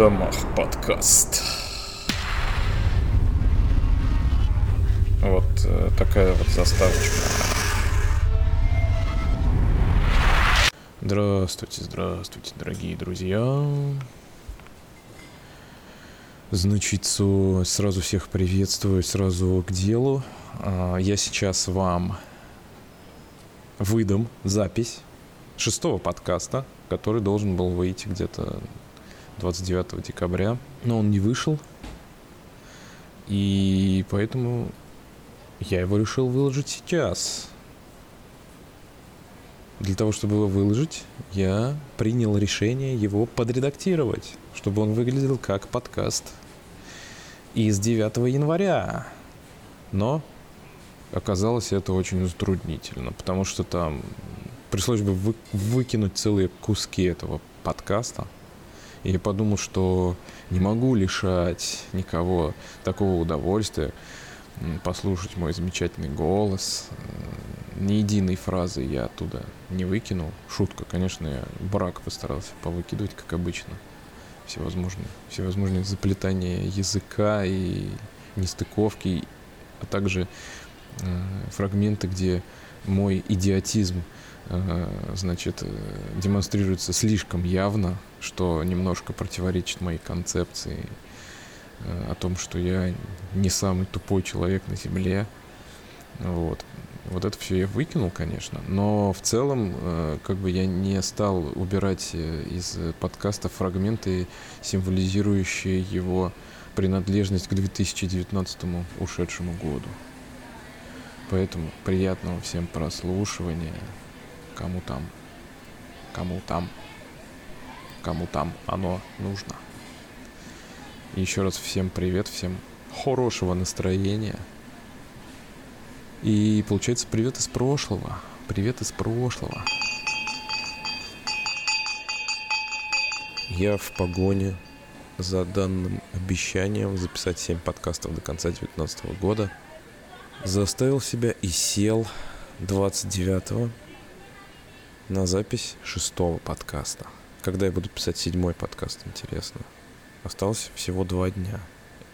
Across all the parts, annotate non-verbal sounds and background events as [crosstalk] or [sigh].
домах подкаст. Вот э, такая вот заставочка. Здравствуйте, здравствуйте, дорогие друзья. Значит, сразу всех приветствую, сразу к делу. А, я сейчас вам выдам запись шестого подкаста, который должен был выйти где-то 29 декабря, но он не вышел. И поэтому я его решил выложить сейчас. Для того, чтобы его выложить, я принял решение его подредактировать, чтобы он выглядел как подкаст из 9 января. Но оказалось это очень затруднительно, потому что там пришлось бы вы, выкинуть целые куски этого подкаста. И подумал, что не могу лишать никого такого удовольствия послушать мой замечательный голос. Ни единой фразы я оттуда не выкинул. Шутка, конечно, я брак постарался повыкидывать, как обычно. Всевозможные, всевозможные заплетания языка и нестыковки, а также э, фрагменты, где мой идиотизм значит, э, демонстрируется слишком явно, что немножко противоречит моей концепции э, о том, что я не самый тупой человек на Земле. Вот. Вот это все я выкинул, конечно, но в целом как бы я не стал убирать из подкаста фрагменты, символизирующие его принадлежность к 2019 ушедшему году. Поэтому приятного всем прослушивания кому там, кому там, кому там оно нужно. Еще раз всем привет, всем хорошего настроения. И получается привет из прошлого. Привет из прошлого. Я в погоне за данным обещанием записать 7 подкастов до конца 2019 года. Заставил себя и сел 29 на запись шестого подкаста. Когда я буду писать седьмой подкаст, интересно. Осталось всего два дня.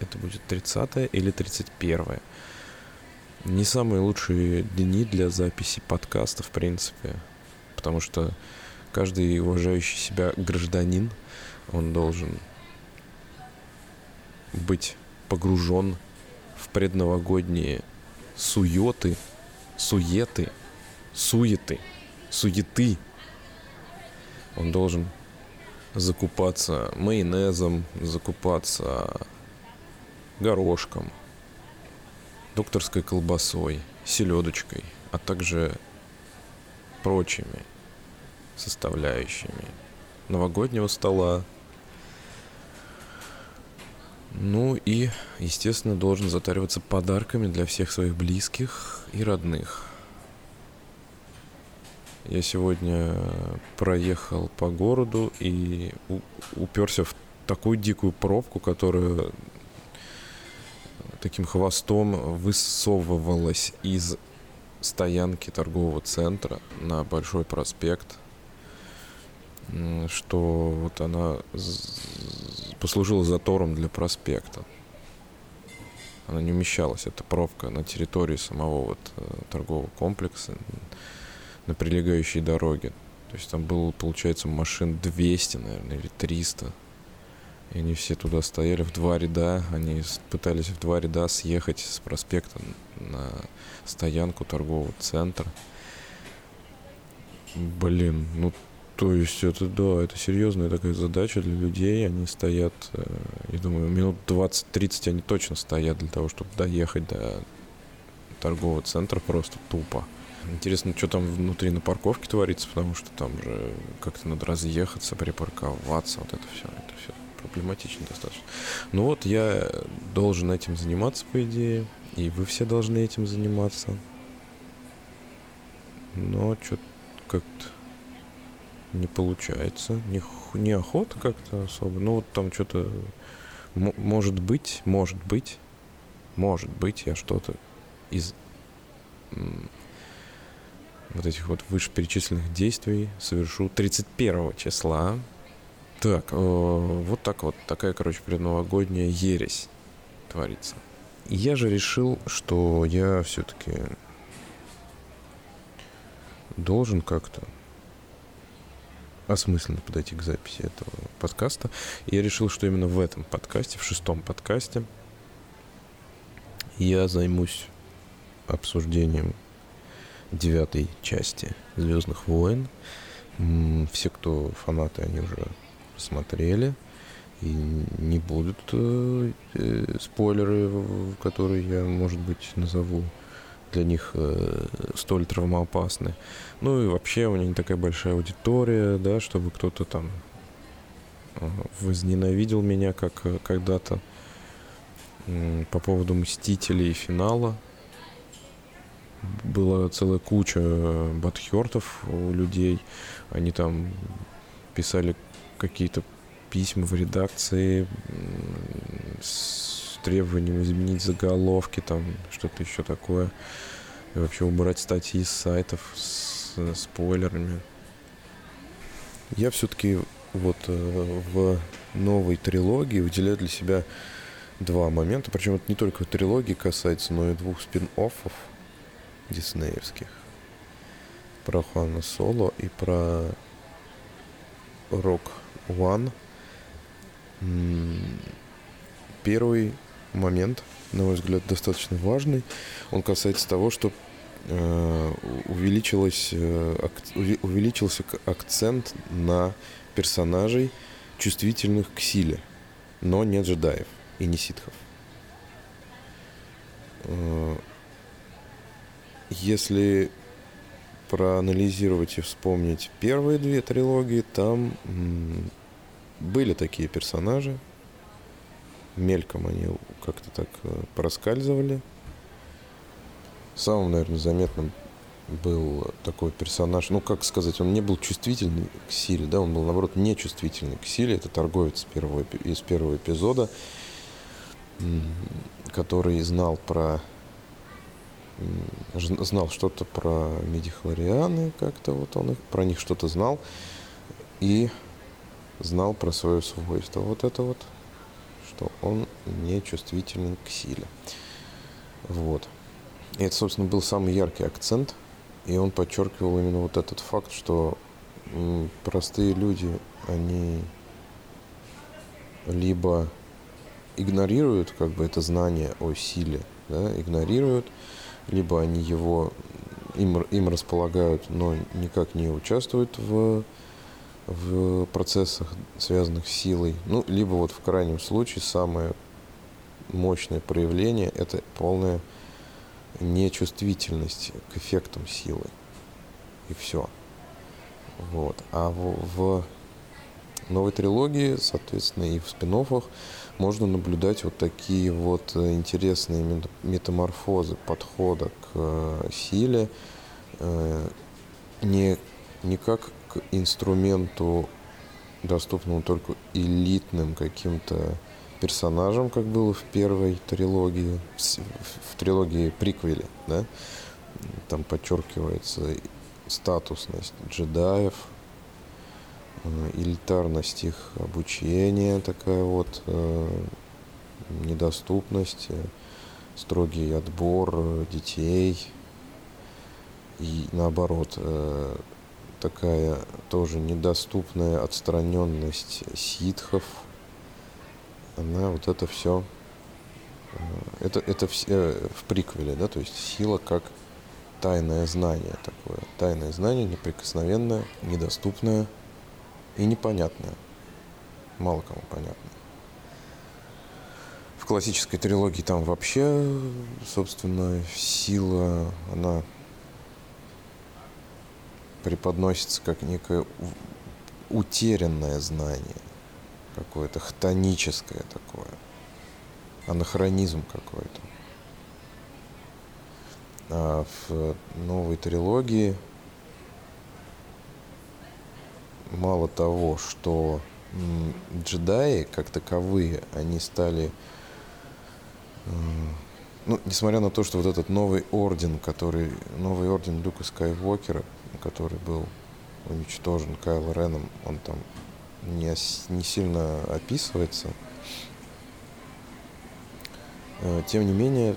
Это будет 30 или 31 Не самые лучшие дни для записи подкаста, в принципе. Потому что каждый уважающий себя гражданин, он должен быть погружен в предновогодние суеты, суеты, суеты – суеты. Он должен закупаться майонезом, закупаться горошком, докторской колбасой, селедочкой, а также прочими составляющими новогоднего стола. Ну и, естественно, должен затариваться подарками для всех своих близких и родных. Я сегодня проехал по городу и уперся в такую дикую пробку, которая таким хвостом высовывалась из стоянки торгового центра на Большой проспект, что вот она послужила затором для проспекта. Она не умещалась, эта пробка на территории самого вот э, торгового комплекса на прилегающей дороге. То есть там было, получается, машин 200, наверное, или 300. И они все туда стояли в два ряда. Они пытались в два ряда съехать с проспекта на стоянку торгового центра. Блин, ну то есть это, да, это серьезная такая задача для людей. Они стоят, э, я думаю, минут 20-30 они точно стоят для того, чтобы доехать до торгового центра просто тупо. Интересно, что там внутри на парковке творится, потому что там же как-то надо разъехаться, припарковаться, вот это все, это все проблематично достаточно. Ну вот, я должен этим заниматься, по идее, и вы все должны этим заниматься. Но что-то как-то не получается, не, не охота как-то особо. Ну вот там что-то, может быть, может быть, может быть, я что-то из вот этих вот вышеперечисленных действий совершу 31 числа Так, э, вот так вот, такая, короче, предновогодняя ересь творится. Я же решил, что я все-таки должен как-то осмысленно подойти к записи этого подкаста. И я решил, что именно в этом подкасте, в шестом подкасте, я займусь обсуждением девятой части Звездных войн. Все, кто фанаты, они уже смотрели. И не будут э, э, спойлеры, которые я, может быть, назову для них э, столь травмоопасны. Ну и вообще у меня не такая большая аудитория, да, чтобы кто-то там э, возненавидел меня, как э, когда-то по поводу Мстителей и финала. Была целая куча э, батхертов у людей. Они там писали какие-то письма в редакции с требованием изменить заголовки, там что-то еще такое. И вообще убрать статьи с сайтов с спойлерами. Я все-таки вот э, в новой трилогии выделяю для себя два момента. Причем это не только трилогии касается, но и двух спин-оффов диснеевских. Про Хуана Соло и про Рок One. Первый момент, на мой взгляд, достаточно важный. Он касается того, что э, э, увеличился акцент на персонажей, чувствительных к силе, но не джедаев и не ситхов. Если проанализировать и вспомнить первые две трилогии, там были такие персонажи. Мельком они как-то так э, проскальзывали. Самым, наверное, заметным был такой персонаж, ну, как сказать, он не был чувствительный к силе, да, он был, наоборот, нечувствительный к силе. Это торговец первого, из первого эпизода, который знал про знал что-то про медихлорианы, как-то вот он их, про них что-то знал, и знал про свое свойство. Вот это вот, что он не чувствителен к силе. Вот. И это, собственно, был самый яркий акцент, и он подчеркивал именно вот этот факт, что простые люди, они либо игнорируют как бы это знание о силе, да, игнорируют, либо они его им, им располагают, но никак не участвуют в, в процессах, связанных с силой. Ну, либо вот в крайнем случае самое мощное проявление – это полная нечувствительность к эффектам силы. И все. Вот. А в, в новой трилогии, соответственно, и в спин можно наблюдать вот такие вот э, интересные метаморфозы подхода к э, силе, э, не, не как к инструменту, доступному только элитным каким-то персонажам, как было в первой трилогии, в трилогии приквеле, да, там подчеркивается статусность джедаев, элитарность их обучения, такая вот э, недоступность, э, строгий отбор детей. И наоборот такая тоже недоступная отстраненность ситхов, она вот это все это, это в, в приквеле, да, то есть сила как тайное знание такое. Тайное знание, неприкосновенное, недоступное, и непонятное. Мало кому понятно. В классической трилогии там вообще, собственно, сила, она преподносится как некое утерянное знание, какое-то хтоническое такое, анахронизм какой-то. А в новой трилогии мало того, что джедаи как таковые, они стали, ну, несмотря на то, что вот этот новый орден, который, новый орден Люка Скайуокера, который был уничтожен Кайло Реном, он там не, не сильно описывается. Э, тем не менее,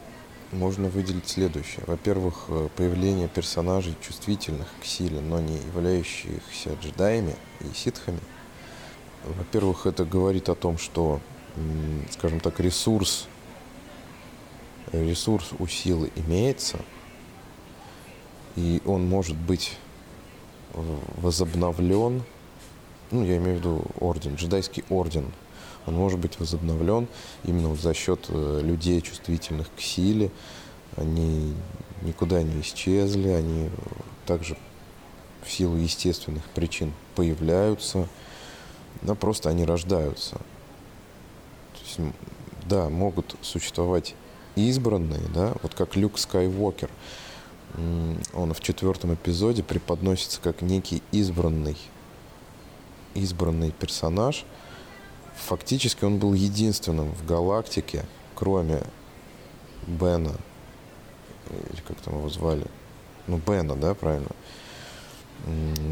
можно выделить следующее. Во-первых, э, появление персонажей чувствительных к силе, но не являющихся джедаями и ситхами. Во-первых, это говорит о том, что, скажем так, ресурс, ресурс у силы имеется, и он может быть возобновлен, ну, я имею в виду орден, джедайский орден, он может быть возобновлен именно за счет э, людей, чувствительных к силе. Они никуда не исчезли, они также в силу естественных причин появляются, да, просто они рождаются. То есть, да, могут существовать избранные, да, вот как Люк Скайуокер. Он в четвертом эпизоде преподносится как некий избранный, избранный персонаж – Фактически он был единственным в галактике, кроме Бена, или как там его звали, ну, Бена, да, правильно,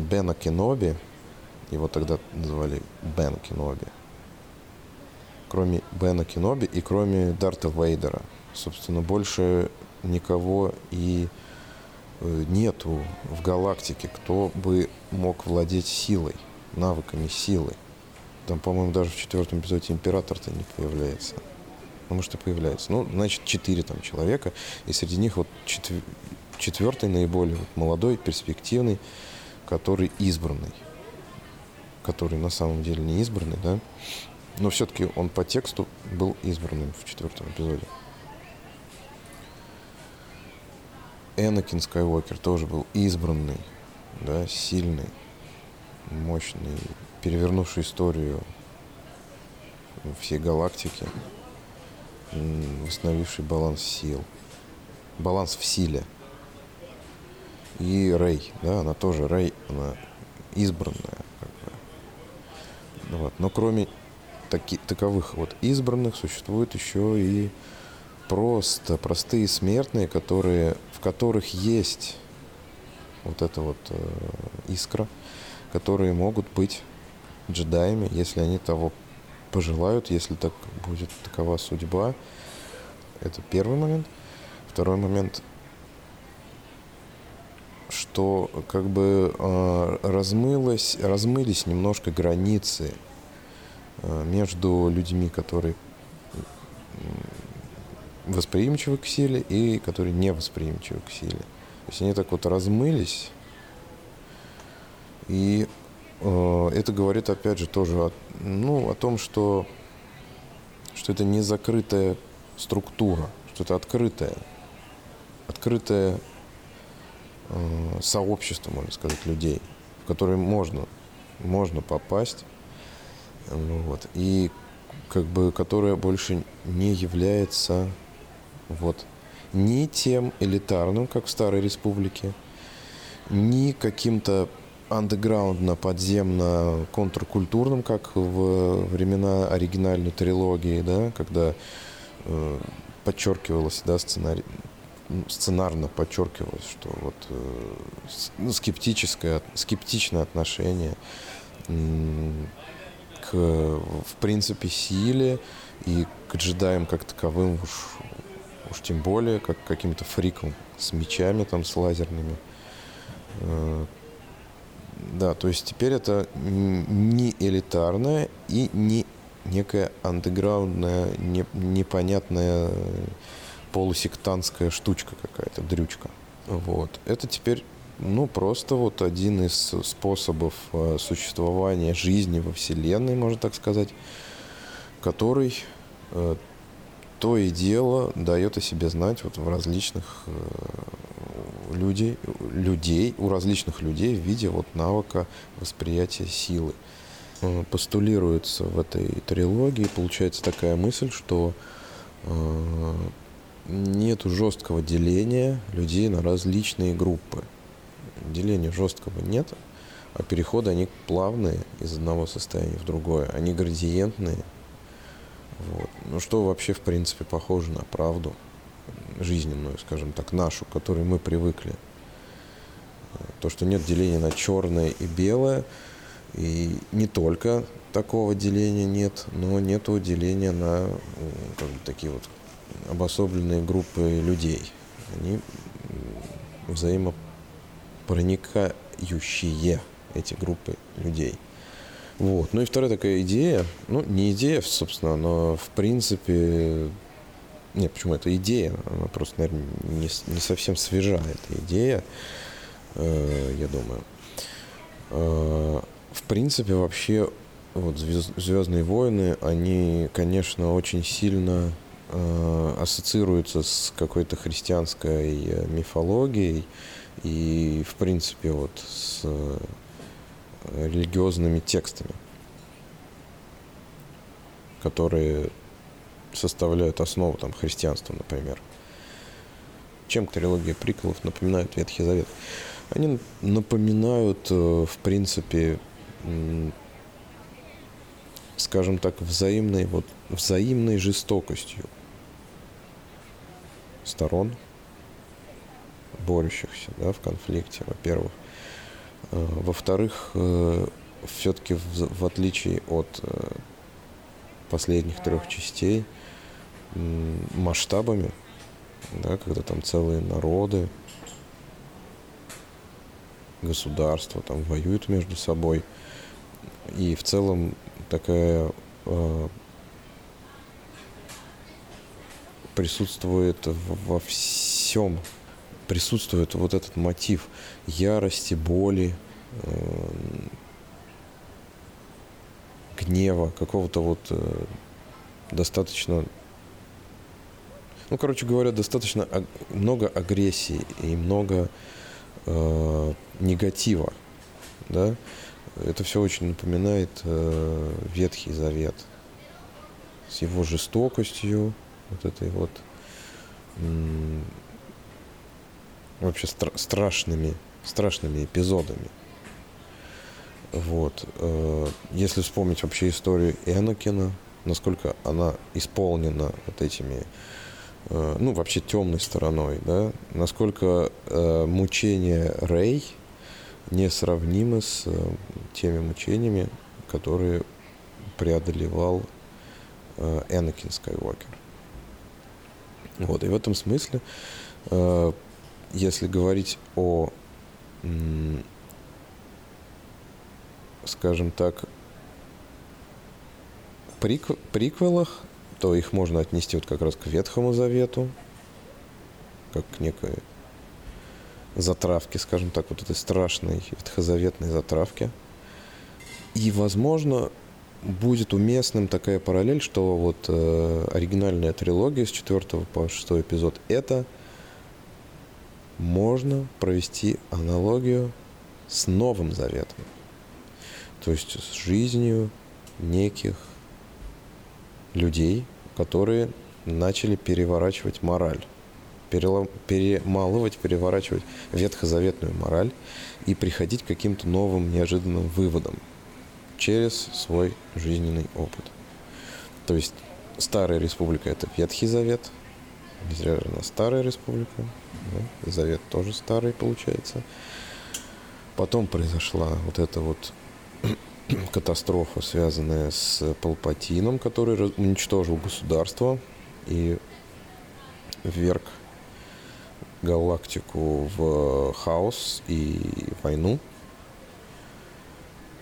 Бена Кеноби, его тогда называли Бен Кеноби, кроме Бена Кеноби и кроме Дарта Вейдера. Собственно, больше никого и э, нету в галактике, кто бы мог владеть силой, навыками силы. Там, по-моему, даже в четвертом эпизоде император-то не появляется. Ну, может, и появляется. Ну, значит, четыре там человека. И среди них вот четвер... четвертый наиболее вот, молодой, перспективный, который избранный. Который на самом деле не избранный, да. Но все-таки он по тексту был избранным в четвертом эпизоде. Энакин Скайуокер тоже был избранный, да, сильный, мощный, перевернувший историю всей галактики, восстановивший баланс сил, баланс в силе. И Рэй, да, она тоже Рэй, она избранная. Как бы. вот. Но кроме таки, таковых вот избранных существует еще и просто простые смертные, которые, в которых есть вот эта вот э, искра, которые могут быть джедаями, если они того пожелают, если так будет такова судьба. Это первый момент. Второй момент, что как бы э, размылось, размылись немножко границы э, между людьми, которые восприимчивы к силе и которые не восприимчивы к силе. То есть они так вот размылись, и это говорит, опять же, тоже о, ну, о том, что, что это не закрытая структура, что это открытое, открытое э, сообщество, можно сказать, людей, в которое можно, можно попасть, вот, и как бы, которое больше не является вот, ни тем элитарным, как в Старой Республике, ни каким-то андеграундно, подземно, контркультурным, как в времена оригинальной трилогии, да, когда э, подчеркивалось, да, сценарий, сценарно подчеркивалось, что вот э, ну, скептическое, скептичное отношение к, в принципе, силе и к джедаям как таковым уж, уж тем более, как каким-то фриком с мечами там, с лазерными, э, да, то есть теперь это не элитарная и не некая андеграундная, не, непонятная полусектантская штучка какая-то, дрючка. Вот. Это теперь ну, просто вот один из способов э, существования жизни во Вселенной, можно так сказать, который э, то и дело дает о себе знать вот в различных э, людей, людей, у различных людей в виде вот навыка восприятия силы. Э, постулируется в этой трилогии, получается такая мысль, что э, нет жесткого деления людей на различные группы. Деления жесткого нет, а переходы они плавные из одного состояния в другое. Они градиентные. Вот. Ну что вообще в принципе похоже на правду жизненную, скажем так, нашу, к которой мы привыкли. То, что нет деления на черное и белое, и не только такого деления нет, но нет деления на как бы, такие вот обособленные группы людей. Они взаимопроникающие, эти группы людей. Вот. Ну и вторая такая идея, ну не идея, собственно, но в принципе, нет, почему это идея, она просто, наверное, не, не совсем свежа, эта идея, э, я думаю. Э, в принципе, вообще, вот Звездные войны, они, конечно, очень сильно э, ассоциируются с какой-то христианской э, мифологией и, в принципе, вот с э, религиозными текстами, которые составляют основу там, христианства, например. Чем трилогия приколов напоминает Ветхий Завет? Они напоминают, э, в принципе, скажем так, взаимной, вот, взаимной жестокостью сторон, борющихся да, в конфликте, во-первых. Э, во-вторых, э, все-таки в, в отличие от последних трех частей, масштабами, да, когда там целые народы, государства там воюют между собой. И в целом такая э, присутствует во всем присутствует вот этот мотив ярости, боли, э, гнева, какого-то вот э, достаточно, ну, короче говоря, достаточно много агрессии и много э, негатива, да. Это все очень напоминает э, Ветхий Завет с его жестокостью, вот этой вот вообще стра- страшными, страшными эпизодами. Вот. Э, если вспомнить вообще историю Энакина, насколько она исполнена вот этими, э, ну, вообще темной стороной, да, насколько э, мучения Рэй несравнимы с теми мучениями, которые преодолевал Энакин Скайуокер. Вот, и в этом смысле если говорить о, скажем так, прик, приквелах, то их можно отнести вот как раз к Ветхому Завету, как к некой затравке, скажем так, вот этой страшной ветхозаветной затравке. И, возможно, будет уместным такая параллель, что вот э, оригинальная трилогия с 4 по 6 эпизод это – можно провести аналогию с Новым Заветом. То есть с жизнью неких людей, которые начали переворачивать мораль, перемалывать, переворачивать ветхозаветную мораль и приходить к каким-то новым неожиданным выводам через свой жизненный опыт. То есть Старая Республика – это Ветхий Завет, не зря же она Старая Республика, да? Завет тоже старый получается. Потом произошла вот эта вот [clears throat] катастрофа, связанная с Палпатином, который уничтожил государство и вверг галактику в хаос и войну.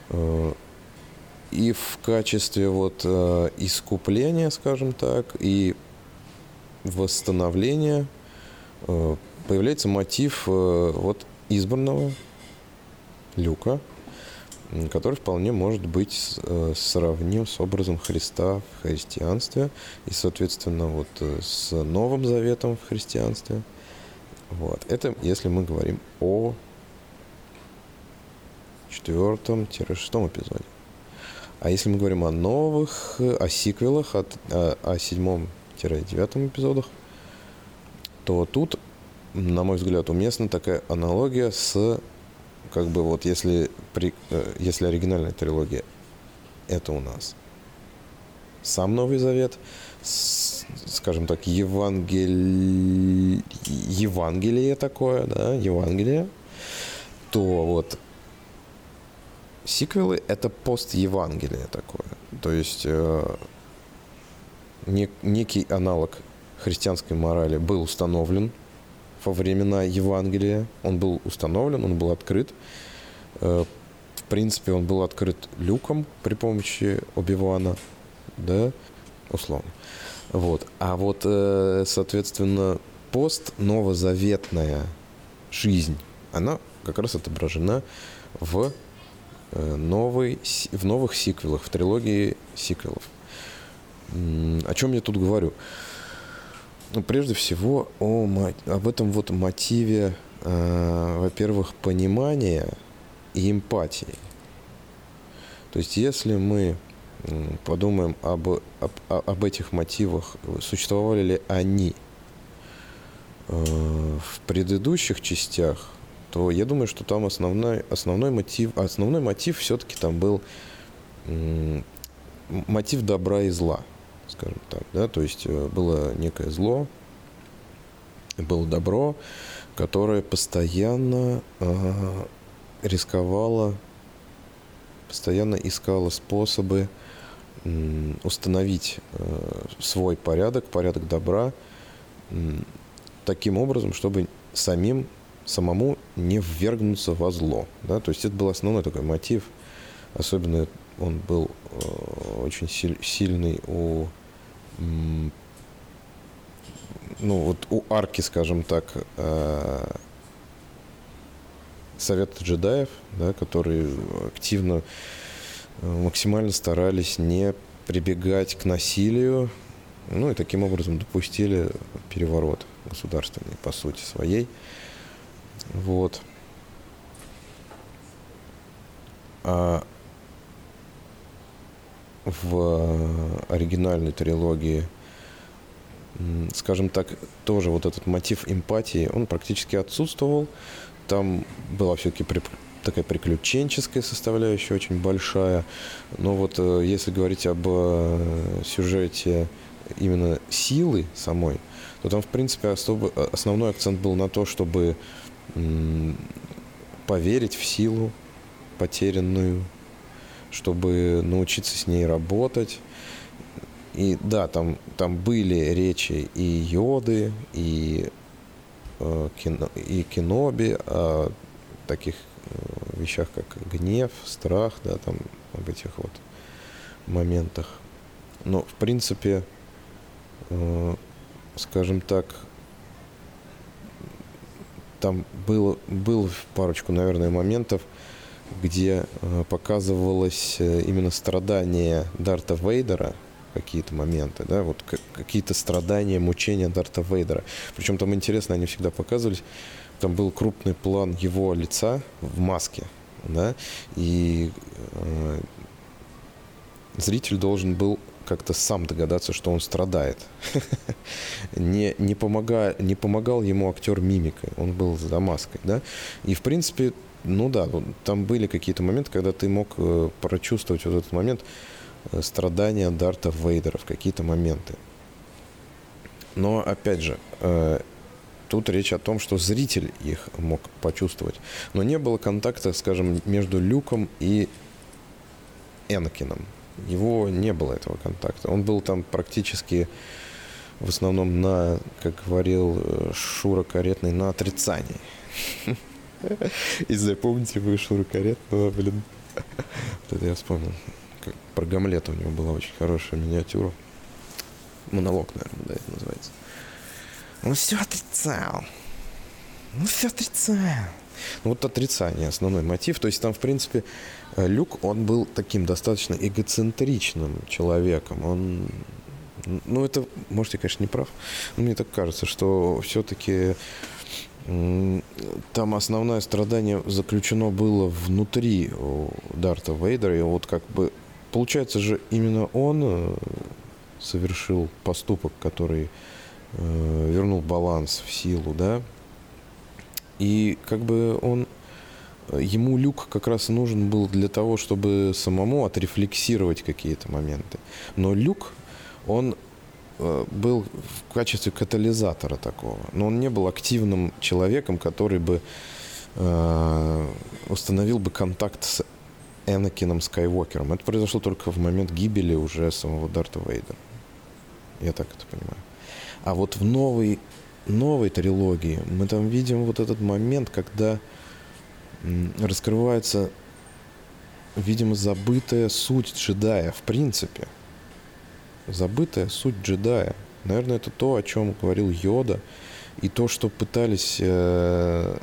Э, и в качестве вот э, искупления, скажем так, и восстановления э, появляется мотив э, вот избранного люка, который вполне может быть э, сравним с образом Христа в христианстве и, соответственно, вот э, с Новым Заветом в христианстве. Вот. Это если мы говорим о четвертом-шестом эпизоде. А если мы говорим о новых, о сиквелах, о, о седьмом-девятом эпизодах, то тут на мой взгляд, уместна такая аналогия с, как бы вот если, при, э, если оригинальная трилогия это у нас сам Новый Завет, скажем так, Евангелие, Евангелие такое, да, Евангелие, то вот сиквелы — это пост Евангелия такое. То есть э, нек, некий аналог христианской морали был установлен во времена Евангелия. Он был установлен, он был открыт. Э, в принципе, он был открыт люком при помощи Оби-Вана, да, условно. Вот. А вот, э, соответственно, пост новозаветная жизнь, она как раз отображена в, э, новой, в новых сиквелах, в трилогии сиквелов. О чем я тут говорю? Ну, прежде всего, о, об этом вот мотиве, э, во-первых, понимания и эмпатии. То есть, если мы подумаем об, об, об этих мотивах, существовали ли они э, в предыдущих частях, то я думаю, что там основной, основной мотив, основной мотив все-таки там был мотив добра и зла, скажем так, да, то есть э, было некое зло, было добро, которое постоянно э, рисковало, постоянно искало способы установить э, свой порядок, порядок добра, таким образом, чтобы самим, самому не ввергнуться во зло. Да? То есть это был основной такой мотив. Особенно он был э, очень сильный у ну вот у арки, скажем так, э, Совета джедаев, да, которые активно максимально старались не прибегать к насилию, ну и таким образом допустили переворот государственный по сути своей. Вот. А в оригинальной трилогии, скажем так, тоже вот этот мотив эмпатии, он практически отсутствовал. Там была все-таки такая приключенческая составляющая очень большая. Но вот э, если говорить об э, сюжете именно силы самой, то там, в принципе, особо, основной акцент был на то, чтобы поверить в силу потерянную, чтобы научиться с ней работать. И да, там, там были речи и Йоды, и, э, кино, и Киноби о таких Э, вещах, как гнев, страх, да, там об этих вот моментах. Но, в принципе, э, скажем так, там было, было парочку, наверное, моментов, где э, показывалось э, именно страдание Дарта Вейдера, какие-то моменты, да, вот какие-то страдания, мучения Дарта Вейдера. Причем там интересно, они всегда показывались там был крупный план его лица в маске, да, и э, зритель должен был как-то сам догадаться, что он страдает. [laughs] не, не, помога, не помогал ему актер мимикой, он был за маской, да. И, в принципе, ну да, там были какие-то моменты, когда ты мог э, прочувствовать вот этот момент э, страдания Дарта Вейдера в какие-то моменты. Но, опять же, э, Тут речь о том, что зритель их мог почувствовать. Но не было контакта, скажем, между Люком и Энакином. Его не было этого контакта. Он был там практически в основном на, как говорил Шура Каретный, на отрицании. [laughs] [laughs] И запомните вы Шура Каретного, блин. Вот это я вспомнил. Про Гамлета у него была очень хорошая миниатюра. Монолог, наверное, да, это называется. Он все отрицал. Ну, все отрицал. Ну, вот отрицание, основной мотив. То есть там, в принципе, э, Люк, он был таким достаточно эгоцентричным человеком. Он, ну, это, может, я, конечно, не прав, но мне так кажется, что все-таки там основное страдание заключено было внутри Дарта Вейдера. И вот как бы, получается же, именно он э, совершил поступок, который Э, вернул баланс в силу, да. И как бы он, ему люк как раз нужен был для того, чтобы самому отрефлексировать какие-то моменты. Но люк, он был в качестве катализатора такого. Но он не был активным человеком, который бы э, установил бы контакт с Энакином Скайуокером. Это произошло только в момент гибели уже самого Дарта Вейдера. Я так это понимаю. А вот в новой, новой трилогии мы там видим вот этот момент, когда раскрывается, видимо, забытая суть джедая в принципе. Забытая суть джедая. Наверное, это то, о чем говорил Йода, и то, что пытались, э,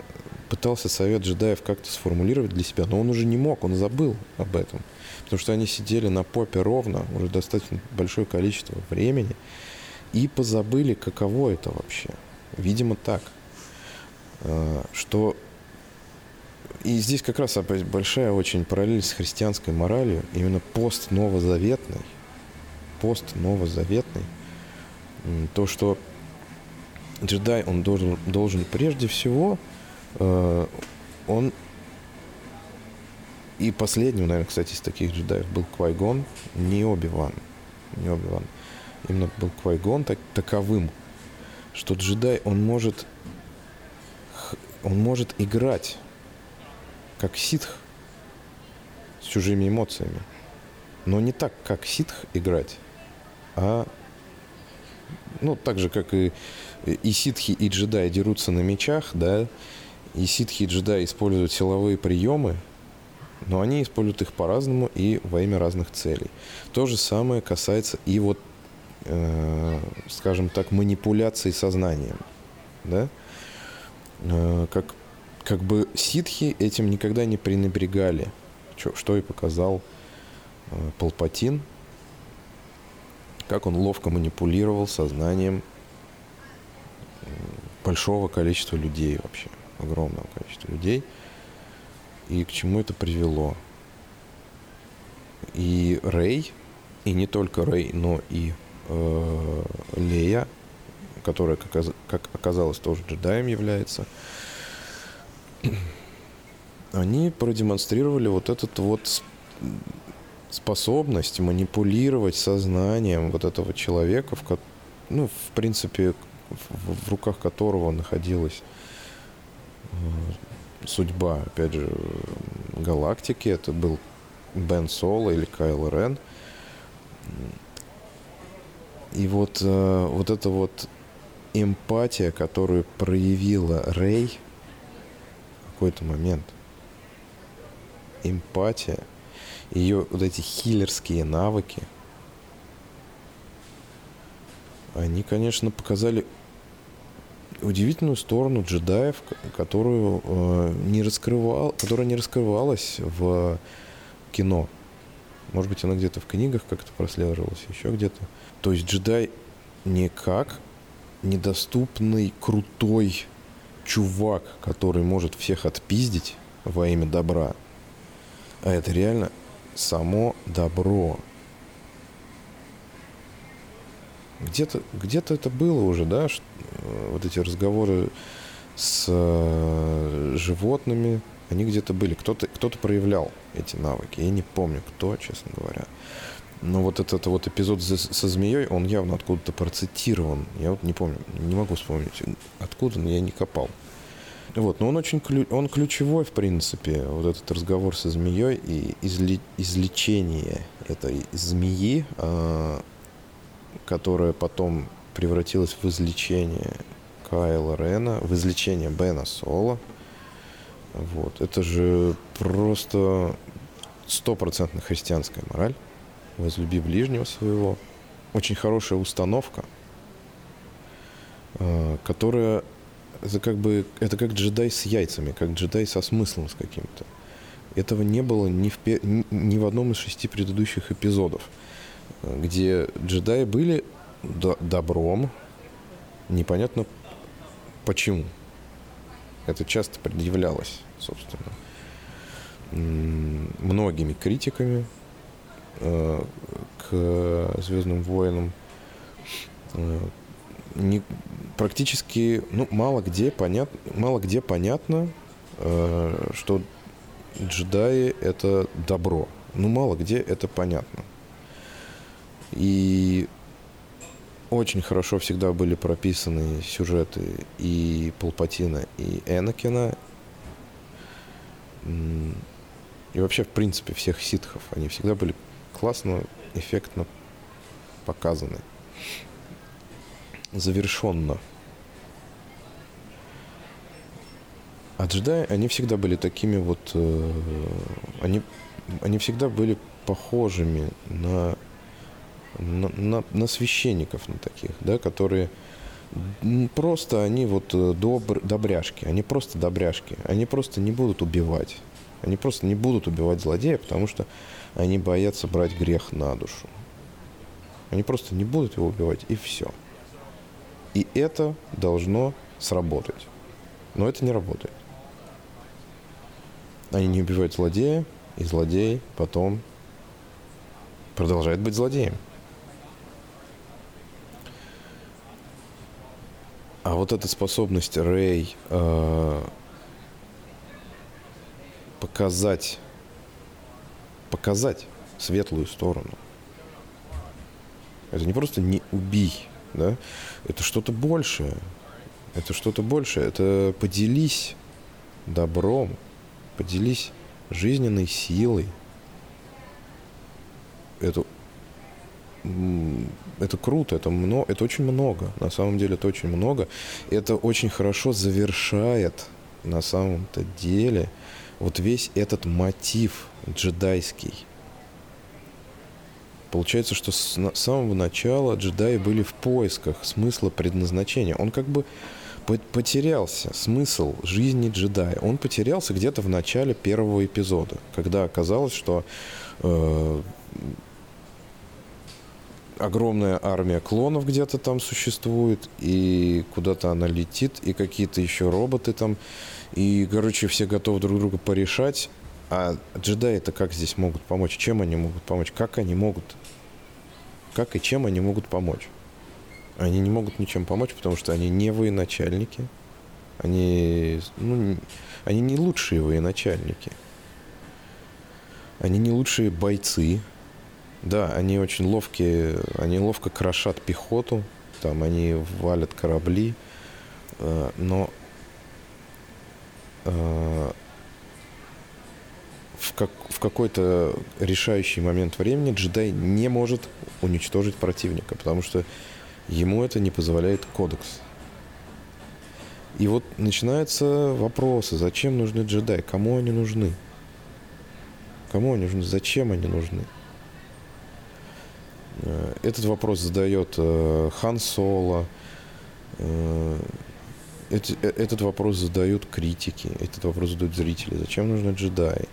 пытался совет джедаев как-то сформулировать для себя, но он уже не мог, он забыл об этом. Потому что они сидели на попе ровно уже достаточно большое количество времени и позабыли, каково это вообще. Видимо, так. Э, что и здесь как раз большая очень параллель с христианской моралью, именно пост новозаветный, пост новозаветный, то, что джедай, он должен, должен прежде всего, э, он и последним, наверное, кстати, из таких джедаев был Квайгон, не Оби-Ван, не Оби-Ван, именно был Квайгон так, таковым, что джедай, он может, он может играть как ситх с чужими эмоциями. Но не так, как ситх играть, а ну, так же, как и, и ситхи, и джедаи дерутся на мечах, да, и ситхи и джедаи используют силовые приемы, но они используют их по-разному и во имя разных целей. То же самое касается и вот, э, скажем так, манипуляции сознанием, да, э, как как бы ситхи этим никогда не пренебрегали, что, что и показал э, Палпатин, как он ловко манипулировал сознанием большого количества людей вообще, огромного количества людей, и к чему это привело. И Рэй, и не только Рэй, но и э, Лея, которая, как, как оказалось, тоже джедаем является, [clears throat] они продемонстрировали вот этот вот способность манипулировать сознанием вот этого человека, в, ну, в принципе, в, в руках которого находилась э, судьба, опять же, галактики. Это был Бен Соло или Кайл Рен. И вот, э, вот эта вот эмпатия, которую проявила Рэй – какой-то момент. Эмпатия, ее вот эти хиллерские навыки, они, конечно, показали удивительную сторону джедаев, которую э, не раскрывал, которая не раскрывалась в кино. Может быть, она где-то в книгах как-то прослеживалась, еще где-то. То есть джедай не как недоступный, крутой чувак, который может всех отпиздить во имя добра, а это реально само добро. Где-то где это было уже, да, э, вот эти разговоры с э, животными, они где-то были. Кто-то кто проявлял эти навыки. Я не помню, кто, честно говоря. Но вот этот вот эпизод со змеей, он явно откуда-то процитирован. Я вот не помню, не могу вспомнить, откуда, но я не копал. Вот, но он очень он ключевой, в принципе, вот этот разговор со змеей и изли, излечение этой змеи, э, которая потом превратилась в излечение Кайла Рена, в излечение Бена Соло. Вот. Это же просто стопроцентно христианская мораль возлюби ближнего своего. Очень хорошая установка, э, которая это как бы это как джедай с яйцами, как джедай со смыслом с каким-то. Этого не было ни в, ни в одном из шести предыдущих эпизодов, где джедаи были добром, непонятно почему. Это часто предъявлялось, собственно, многими критиками, Э, к Звездным войнам э, не, практически ну, мало где понят, мало где понятно, э, что джедаи это добро. Ну, мало где это понятно. И очень хорошо всегда были прописаны сюжеты и Палпатина, и Энакина. И вообще, в принципе, всех ситхов. Они всегда были классно, эффектно показаны. Завершенно. А джедаи, они всегда были такими вот... Э, они, они всегда были похожими на, на, на, на священников, на таких, да, которые просто они вот э, добр, добряшки, они просто добряшки, они просто не будут убивать. Они просто не будут убивать злодея, потому что они боятся брать грех на душу. Они просто не будут его убивать, и все. И это должно сработать. Но это не работает. Они не убивают злодея, и злодей потом продолжает быть злодеем. А вот эта способность Рэй э, показать, показать светлую сторону. Это не просто не убей, да? Это что-то большее. Это что-то большее. Это поделись добром, поделись жизненной силой. Это это круто, это, много, это очень много. На самом деле это очень много. Это очень хорошо завершает на самом-то деле вот весь этот мотив джедайский. Получается, что с самого начала джедаи были в поисках смысла предназначения. Он как бы потерялся смысл жизни джедая. Он потерялся где-то в начале первого эпизода, когда оказалось, что э, огромная армия клонов где-то там существует, и куда-то она летит, и какие-то еще роботы там, и, короче, все готовы друг друга порешать. А джедаи-то как здесь могут помочь? Чем они могут помочь? Как они могут? Как и чем они могут помочь? Они не могут ничем помочь, потому что они не военачальники. Они, ну, они не лучшие военачальники. Они не лучшие бойцы. Да, они очень ловкие, они ловко крошат пехоту, там они валят корабли, э, но э, в, как, в какой-то решающий момент времени джедай не может уничтожить противника, потому что ему это не позволяет кодекс. И вот начинаются вопросы, зачем нужны джедаи, кому они нужны? Кому они нужны, зачем они нужны? Э, этот вопрос задает э, Хан Соло. Э, этот вопрос задают критики, этот вопрос задают зрители. Зачем нужны джедаи?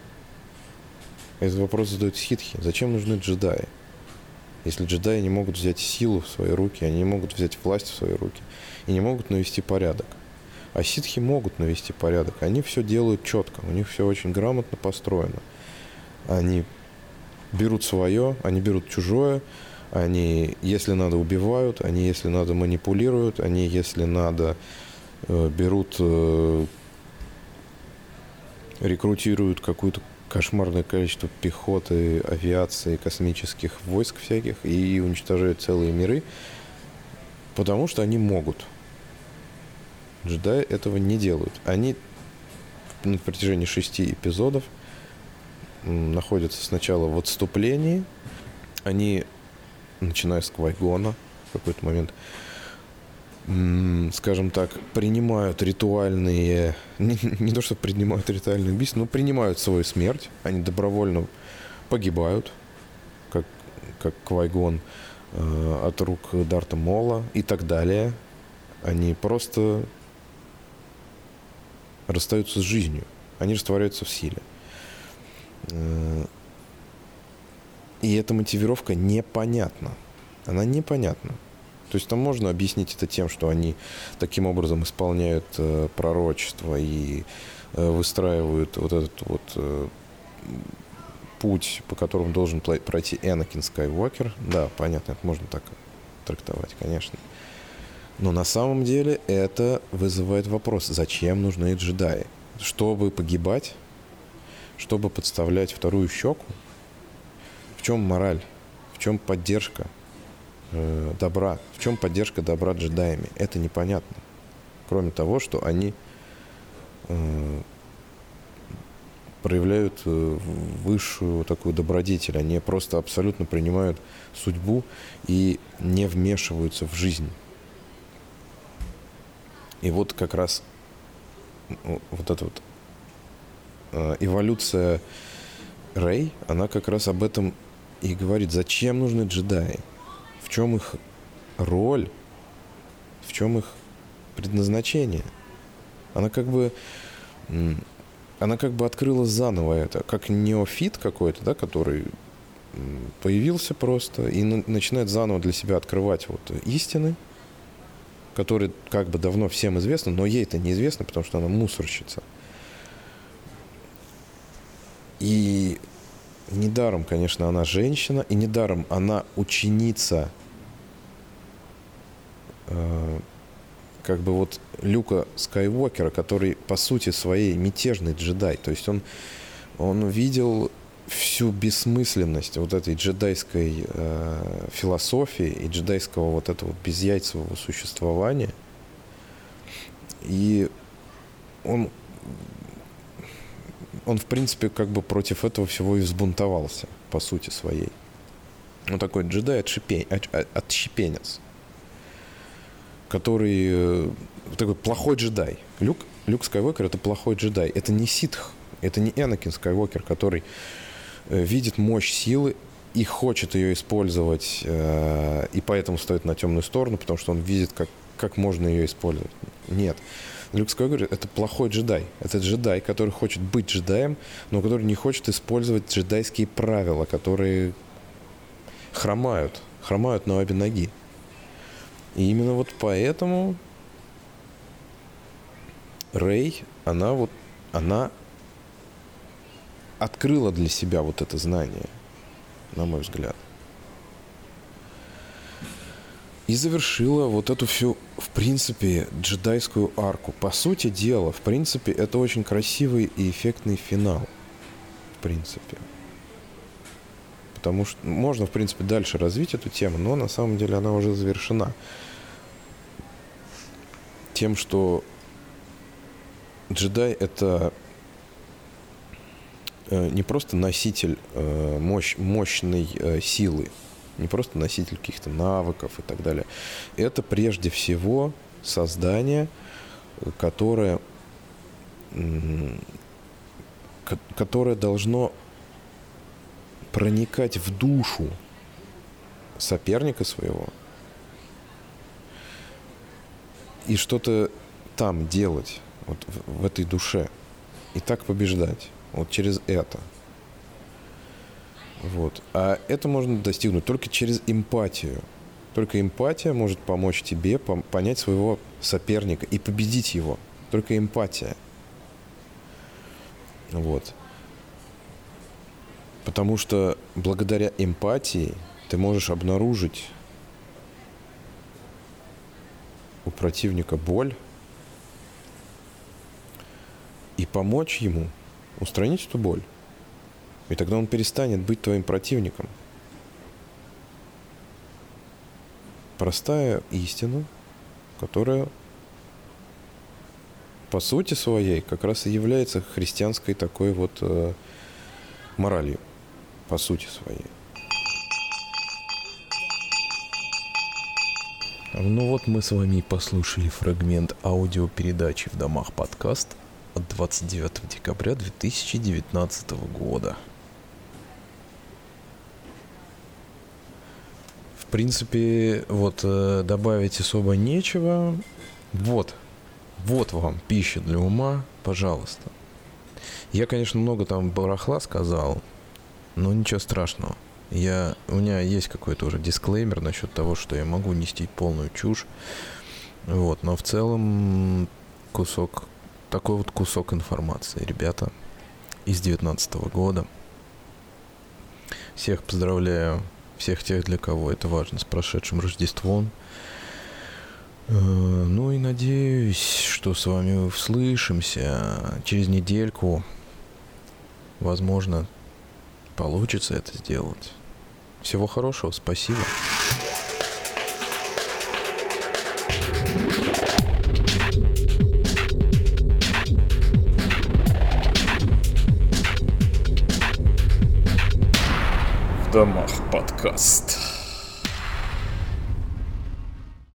Этот вопрос задают ситхи. Зачем нужны джедаи? Если джедаи не могут взять силу в свои руки, они не могут взять власть в свои руки и не могут навести порядок. А ситхи могут навести порядок. Они все делают четко, у них все очень грамотно построено. Они берут свое, они берут чужое, они, если надо, убивают, они, если надо, манипулируют, они, если надо, э, берут, э, рекрутируют какое-то кошмарное количество пехоты, авиации, космических войск всяких и уничтожают целые миры, потому что они могут. Джедаи этого не делают. Они на протяжении шести эпизодов находятся сначала в отступлении, они начиная с Квайгона в какой-то момент, скажем так, принимают ритуальные, [laughs] не, то что принимают ритуальные убийства, но принимают свою смерть, они добровольно погибают, как, как Квайгон э, от рук Дарта Мола и так далее. Они просто расстаются с жизнью, они растворяются в силе. Э, и эта мотивировка непонятна. Она непонятна. То есть там можно объяснить это тем, что они таким образом исполняют э, пророчество и э, выстраивают вот этот вот э, путь, по которому должен пройти Энакин Скайуокер. Да, понятно, это можно так трактовать, конечно. Но на самом деле это вызывает вопрос, зачем нужны джедаи? Чтобы погибать? Чтобы подставлять вторую щеку? В чем мораль? В чем поддержка э, добра? В чем поддержка добра джедаями? Это непонятно. Кроме того, что они э, проявляют э, высшую такую добродетель. Они просто абсолютно принимают судьбу и не вмешиваются в жизнь. И вот как раз вот эта вот э, эволюция Рэй, она как раз об этом и говорит, зачем нужны джедаи, в чем их роль, в чем их предназначение. Она как бы она как бы открыла заново это, как неофит какой-то, да, который появился просто и начинает заново для себя открывать вот истины, которые как бы давно всем известны, но ей это неизвестно, потому что она мусорщица. И недаром, конечно, она женщина, и недаром она ученица э, как бы вот Люка Скайуокера, который по сути своей мятежный джедай. То есть он, он видел всю бессмысленность вот этой джедайской э, философии и джедайского вот этого безяйцевого существования. И он, он, в принципе, как бы против этого всего и взбунтовался, по сути своей. Он такой джедай отшипень, отщепенец, который э, такой плохой джедай. Люк, Люк Скайуокер это плохой джедай. Это не ситх, это не Энакин Скайуокер, который Э, видит мощь силы и хочет ее использовать, э, и поэтому стоит на темную сторону, потому что он видит, как, как можно ее использовать. Нет. Люк Скайуокер — это плохой джедай. Это джедай, который хочет быть джедаем, но который не хочет использовать джедайские правила, которые хромают. Хромают на обе ноги. И именно вот поэтому Рэй, она вот, она открыла для себя вот это знание, на мой взгляд. И завершила вот эту всю, в принципе, джедайскую арку. По сути дела, в принципе, это очень красивый и эффектный финал. В принципе. Потому что можно, в принципе, дальше развить эту тему, но на самом деле она уже завершена. Тем, что джедай это Э, не просто носитель э, мощь, мощной э, силы, не просто носитель каких-то навыков и так далее. Это прежде всего создание, которое, которое должно проникать в душу соперника своего и что-то там делать, вот в, в этой душе, и так побеждать. Вот через это. Вот. А это можно достигнуть только через эмпатию. Только эмпатия может помочь тебе понять своего соперника и победить его. Только эмпатия. Вот. Потому что благодаря эмпатии ты можешь обнаружить у противника боль и помочь ему – устранить эту боль. И тогда он перестанет быть твоим противником. Простая истина, которая по сути своей как раз и является христианской такой вот э, моралью, по сути своей. Ну вот мы с вами послушали фрагмент аудиопередачи в домах подкаст от 29 декабря 2019 года. Принципе, вот э, добавить особо нечего. Вот, вот вам пища для ума, пожалуйста. Я, конечно, много там барахла сказал, но ничего страшного. Я, у меня есть какой-то уже дисклеймер насчет того, что я могу нести полную чушь. Вот, но в целом кусок такой вот кусок информации, ребята, из 2019 года. Всех поздравляю, всех тех, для кого это важно, с прошедшим Рождеством. Э, ну и надеюсь, что с вами услышимся через недельку. Возможно, получится это сделать. Всего хорошего, спасибо. В домах подкаст.